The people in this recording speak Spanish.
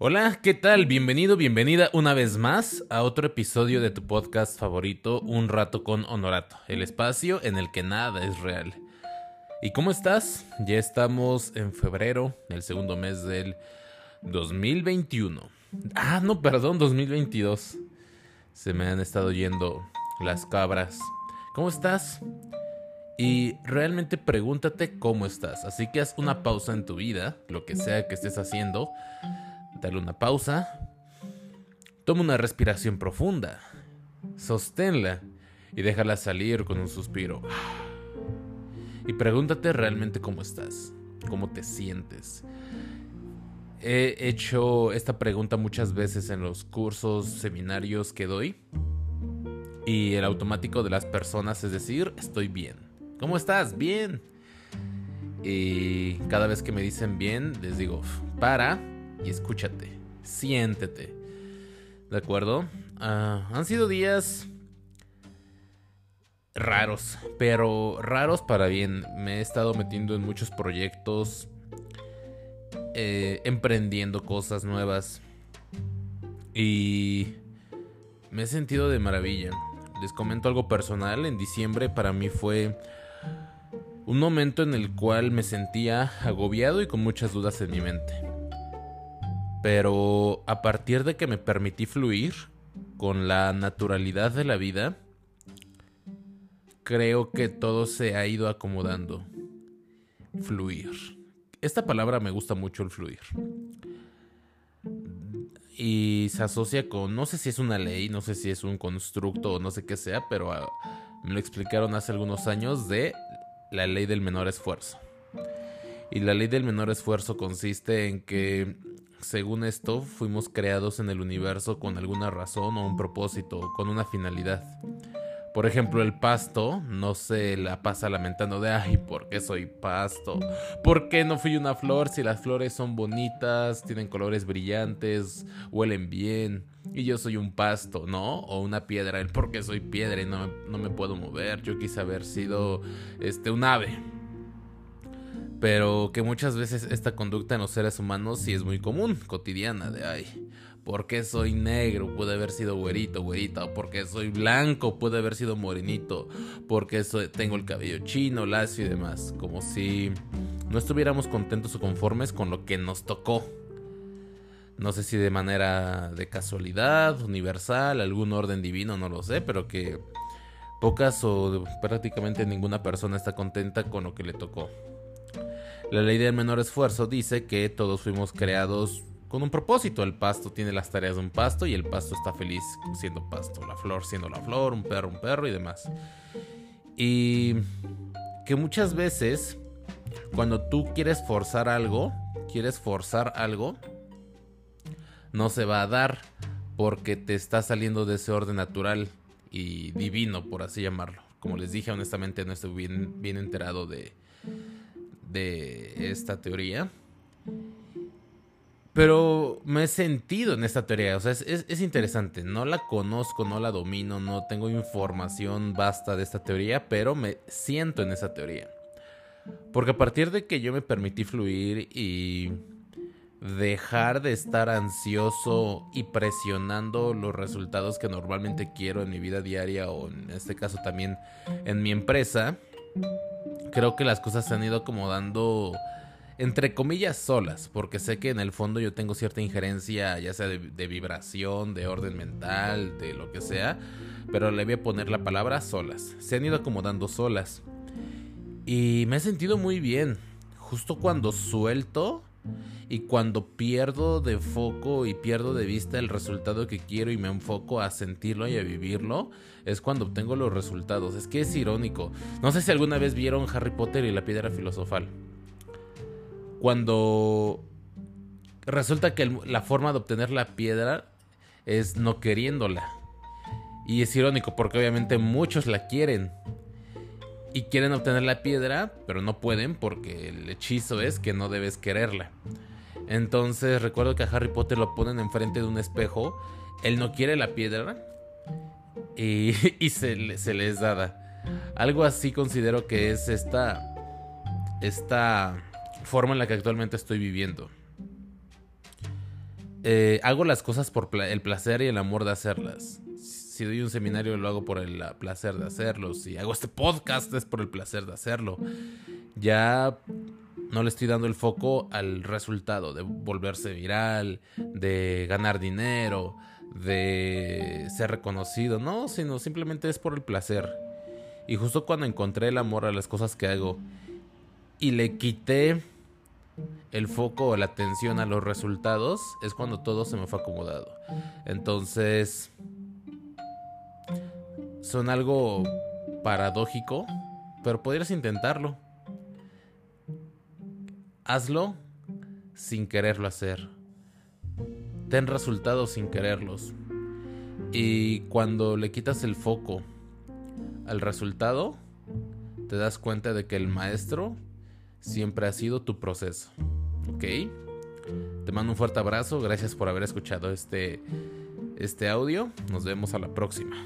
Hola, ¿qué tal? Bienvenido, bienvenida una vez más a otro episodio de tu podcast favorito, Un rato con Honorato, el espacio en el que nada es real. ¿Y cómo estás? Ya estamos en febrero, el segundo mes del 2021. Ah, no, perdón, 2022. Se me han estado yendo las cabras. ¿Cómo estás? Y realmente pregúntate cómo estás. Así que haz una pausa en tu vida, lo que sea que estés haciendo. Dale una pausa. Toma una respiración profunda. Sosténla y déjala salir con un suspiro. Y pregúntate realmente cómo estás, cómo te sientes. He hecho esta pregunta muchas veces en los cursos, seminarios que doy. Y el automático de las personas es decir, estoy bien. ¿Cómo estás? Bien. Y cada vez que me dicen bien, les digo, para y escúchate, siéntete. ¿De acuerdo? Ah, han sido días raros, pero raros para bien. Me he estado metiendo en muchos proyectos eh, emprendiendo cosas nuevas. Y me he sentido de maravilla. Les comento algo personal. En diciembre para mí fue un momento en el cual me sentía agobiado y con muchas dudas en mi mente. Pero a partir de que me permití fluir con la naturalidad de la vida, creo que todo se ha ido acomodando. Fluir. Esta palabra me gusta mucho el fluir. Y se asocia con, no sé si es una ley, no sé si es un constructo o no sé qué sea, pero ah, me lo explicaron hace algunos años de la ley del menor esfuerzo. Y la ley del menor esfuerzo consiste en que, según esto, fuimos creados en el universo con alguna razón o un propósito, con una finalidad. Por ejemplo, el pasto no se la pasa lamentando de, ay, ¿por qué soy pasto? ¿Por qué no fui una flor si las flores son bonitas, tienen colores brillantes, huelen bien? Y yo soy un pasto, ¿no? O una piedra, el por qué soy piedra y no, no me puedo mover. Yo quise haber sido este, un ave. Pero que muchas veces esta conducta en los seres humanos sí es muy común, cotidiana, de, ay, ¿Por qué soy negro? Puede haber sido güerito, güerita. ¿O porque soy blanco? Puede haber sido morenito. Porque soy, tengo el cabello chino, lacio y demás. Como si no estuviéramos contentos o conformes con lo que nos tocó. No sé si de manera de casualidad, universal, algún orden divino, no lo sé, pero que pocas o prácticamente ninguna persona está contenta con lo que le tocó. La ley del menor esfuerzo dice que todos fuimos creados con un propósito. El pasto tiene las tareas de un pasto y el pasto está feliz siendo pasto. La flor siendo la flor, un perro, un perro y demás. Y que muchas veces cuando tú quieres forzar algo, quieres forzar algo, no se va a dar porque te está saliendo de ese orden natural y divino, por así llamarlo. Como les dije, honestamente no estoy bien, bien enterado de, de esta teoría. Pero me he sentido en esta teoría, o sea, es, interesante, no la conozco, no la domino, no tengo información basta de esta teoría, pero me siento en esa teoría. Porque a partir de que yo me permití fluir y dejar de estar ansioso y presionando los resultados que normalmente quiero en mi vida diaria o en este caso también en mi empresa, creo que las cosas se han ido acomodando entre comillas solas, porque sé que en el fondo yo tengo cierta injerencia, ya sea de, vibración, de orden mental, de lo que sea, pero le voy a poner la palabra solas. Se han ido acomodando solas. Y me he sentido muy bien. Justo cuando suelto y cuando pierdo de foco y pierdo de vista el resultado que quiero y me enfoco a sentirlo y a vivirlo, es cuando obtengo los resultados. Es que es irónico. No sé si alguna vez vieron Harry Potter y la piedra filosofal cuando resulta que la forma de obtener la piedra es no queriéndola. Y es irónico porque obviamente muchos la quieren. Y quieren obtener la piedra, pero no pueden porque el hechizo es que no debes quererla. Entonces recuerdo que a Harry Potter lo ponen enfrente de un espejo. Él no quiere la piedra y, se, se les da. Algo así considero que es esta... Esta forma en la que actualmente estoy viviendo. eh, hago las cosas por el placer y el amor de hacerlas. Si doy un seminario lo hago por el placer de hacerlo. Si hago este podcast es por el placer de hacerlo. Ya no le estoy dando el foco al resultado de volverse viral, de ganar dinero, de ser reconocido. No, sino simplemente es por el placer. Y justo cuando encontré el amor a las cosas que hago y le quité el foco o la atención a los resultados, es cuando todo se me fue acomodado. Entonces, son algo paradójico, pero podrías intentarlo. Hazlo sin quererlo hacer. Ten resultados sin quererlos. Y cuando le quitas el foco al resultado, te das cuenta de que el maestro siempre ha sido tu proceso. ¿Ok? Te mando un fuerte abrazo. Gracias por haber escuchado este, este audio. Nos vemos a la próxima.